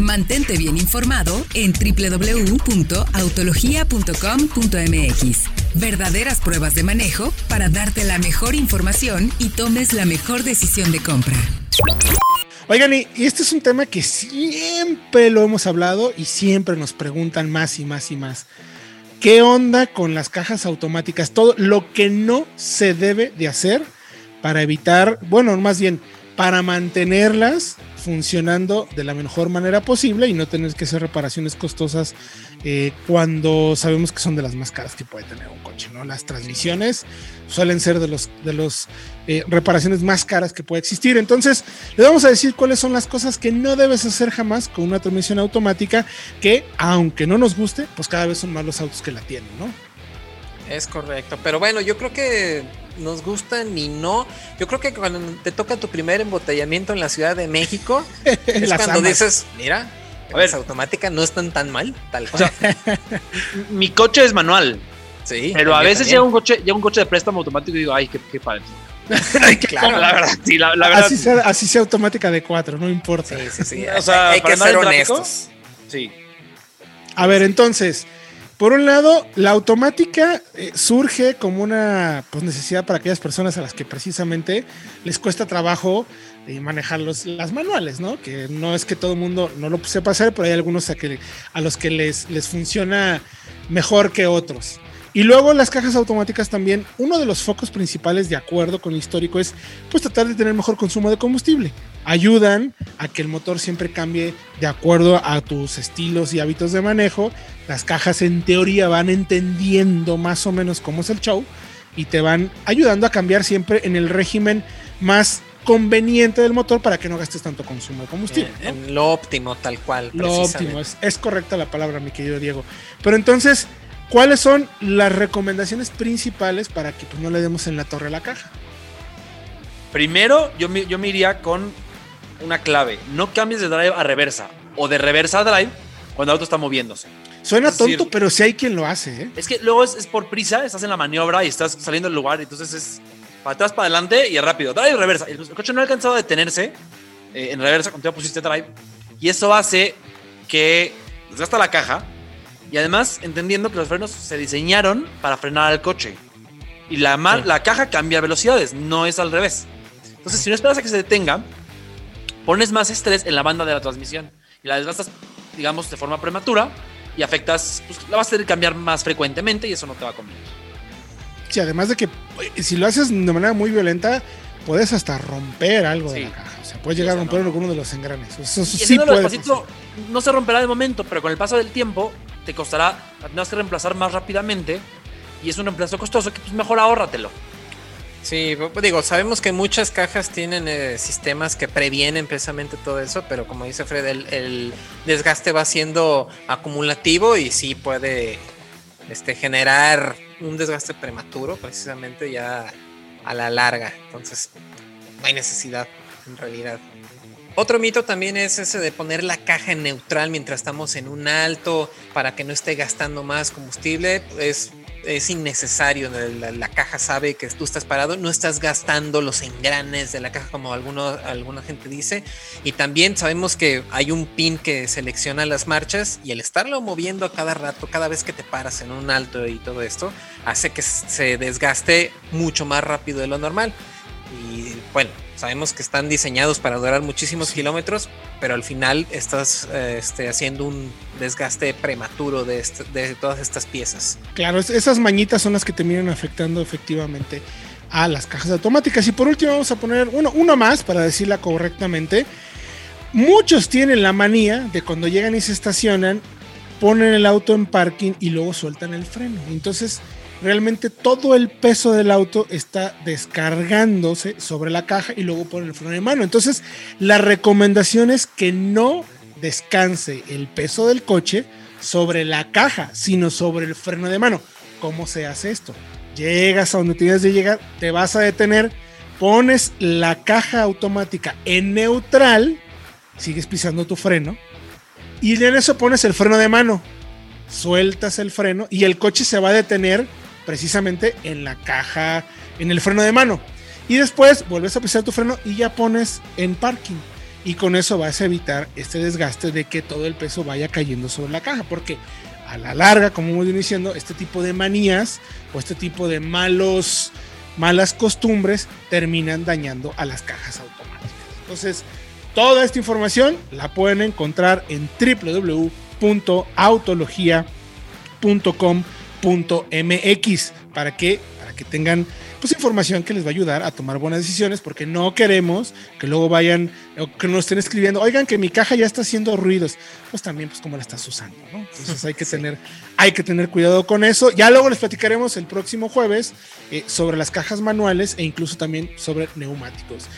Mantente bien informado en www.autologia.com.mx. Verdaderas pruebas de manejo para darte la mejor información y tomes la mejor decisión de compra. Oigan, y este es un tema que siempre lo hemos hablado y siempre nos preguntan más y más y más. ¿Qué onda con las cajas automáticas? Todo lo que no se debe de hacer para evitar, bueno, más bien, para mantenerlas funcionando de la mejor manera posible y no tener que hacer reparaciones costosas eh, cuando sabemos que son de las más caras que puede tener un coche, ¿no? Las transmisiones suelen ser de los de los eh, reparaciones más caras que puede existir. Entonces, le vamos a decir cuáles son las cosas que no debes hacer jamás con una transmisión automática que, aunque no nos guste, pues cada vez son más los autos que la tienen, ¿no? Es correcto, pero bueno, yo creo que nos gusta ni no. Yo creo que cuando te toca tu primer embotellamiento en la Ciudad de México, es cuando dices, mira, a ver, automática no están tan mal, tal cual. mi coche es manual. Sí. Pero a veces llega un coche, llega un coche de préstamo automático y digo, ay, qué, qué padre. claro, la verdad, sí, la, verdad. Así sea, así sea, automática de cuatro, no importa. Sí, sí, sí. o sea, hay, que ser honestos. Sí. A ver, entonces, por un lado, la automática eh, surge como una pues, necesidad para aquellas personas a las que precisamente les cuesta trabajo eh, manejar los, las manuales, ¿no? Que no es que todo el mundo no lo sepa hacer, pero hay algunos a, que, a los que les, les funciona mejor que otros. Y luego las cajas automáticas también, uno de los focos principales de acuerdo con el histórico es pues tratar de tener mejor consumo de combustible. Ayudan a que el motor siempre cambie de acuerdo a tus estilos y hábitos de manejo. Las cajas en teoría van entendiendo más o menos cómo es el show y te van ayudando a cambiar siempre en el régimen más conveniente del motor para que no gastes tanto consumo de combustible. En, lo óptimo, tal cual. Lo óptimo, es, es correcta la palabra, mi querido Diego. Pero entonces, ¿Cuáles son las recomendaciones principales para que pues, no le demos en la torre a la caja? Primero, yo me, yo me iría con una clave. No cambies de drive a reversa o de reversa a drive cuando el auto está moviéndose. Suena tonto, pero sí hay quien lo hace. ¿eh? Es que luego es, por prisa, estás en la maniobra y estás saliendo del lugar, entonces es para atrás, para adelante y rápido. Drive, reversa. El, coche no ha alcanzado a detenerse eh, en reversa cuando ya pusiste drive. Y eso hace que desgasta la caja y además, entendiendo que los frenos se diseñaron para frenar al coche. Y la, la caja cambia velocidades, no es al revés. Entonces, si no esperas a que se detenga, pones más estrés en la banda de la transmisión. Y la desgastas, digamos, de forma prematura y afectas, pues la vas a tener que cambiar más frecuentemente y eso no te va a convenir. Sí, además de que eh, si lo haces de manera muy violenta, puedes hasta romper algo de la caja. O sea, puedes llegar a romper uno de los engranes. Eso, sí puede no se romperá de momento, pero con el paso del tiempo te costará, tendrás que reemplazar más rápidamente y es un reemplazo costoso que pues mejor ahórratelo. Sí, digo, sabemos que muchas cajas tienen eh, sistemas que previenen precisamente todo eso, pero como dice Fred, el, desgaste va siendo acumulativo y sí puede este, generar un desgaste prematuro, precisamente ya a la larga. Entonces, no hay necesidad en realidad. Otro mito también es ese de poner la caja en neutral mientras estamos en un alto para que no esté gastando más combustible. Es, es innecesario. La, caja sabe que tú estás parado, no estás gastando los engranes de la caja como alguno, alguna gente dice. Y también sabemos que hay un pin que selecciona las marchas y el estarlo moviendo a cada rato, cada vez que te paras en un alto y todo esto, hace que se desgaste mucho más rápido de lo normal. Y bueno, Sabemos que están diseñados para durar muchísimos kilómetros, pero al final estás eh, este, haciendo un desgaste prematuro de, de todas estas piezas. Claro, esas mañitas son las que terminan afectando efectivamente a las cajas automáticas. Y por último vamos a poner uno, uno más para decirla correctamente. Muchos tienen la manía de cuando llegan y se estacionan, ponen el auto en parking y luego sueltan el freno. Entonces realmente todo el peso del auto está descargándose sobre la caja y luego por el freno de mano. Entonces, la recomendación es que no descanse el peso del coche sobre la caja, sino sobre el freno de mano. ¿Cómo se hace esto? Llegas a donde tienes de llegar, te vas a detener, pones la caja automática en neutral, sigues pisando tu freno, y en eso pones el freno de mano. Sueltas el freno y el coche se va a detener precisamente en la caja, en el freno de mano. Y después vuelves a pisar tu freno y ya pones en parking. y con eso vas a evitar este desgaste de que todo el peso vaya cayendo sobre la caja, porque a la larga, como hemos diciendo, este tipo de manías o este tipo de malos, malas costumbres terminan dañando a las cajas automáticas. Entonces, toda esta información la pueden encontrar en www.autologia.com.mx para que, para que tengan pues información que les va a ayudar a tomar buenas decisiones porque no queremos que luego vayan o que nos estén escribiendo, oigan que mi caja ya está haciendo ruidos, pues también pues cómo la estás usando, ¿no? Entonces hay que tener hay que tener cuidado con eso. Ya luego les platicaremos el próximo jueves eh, sobre las cajas manuales e incluso también sobre neumáticos.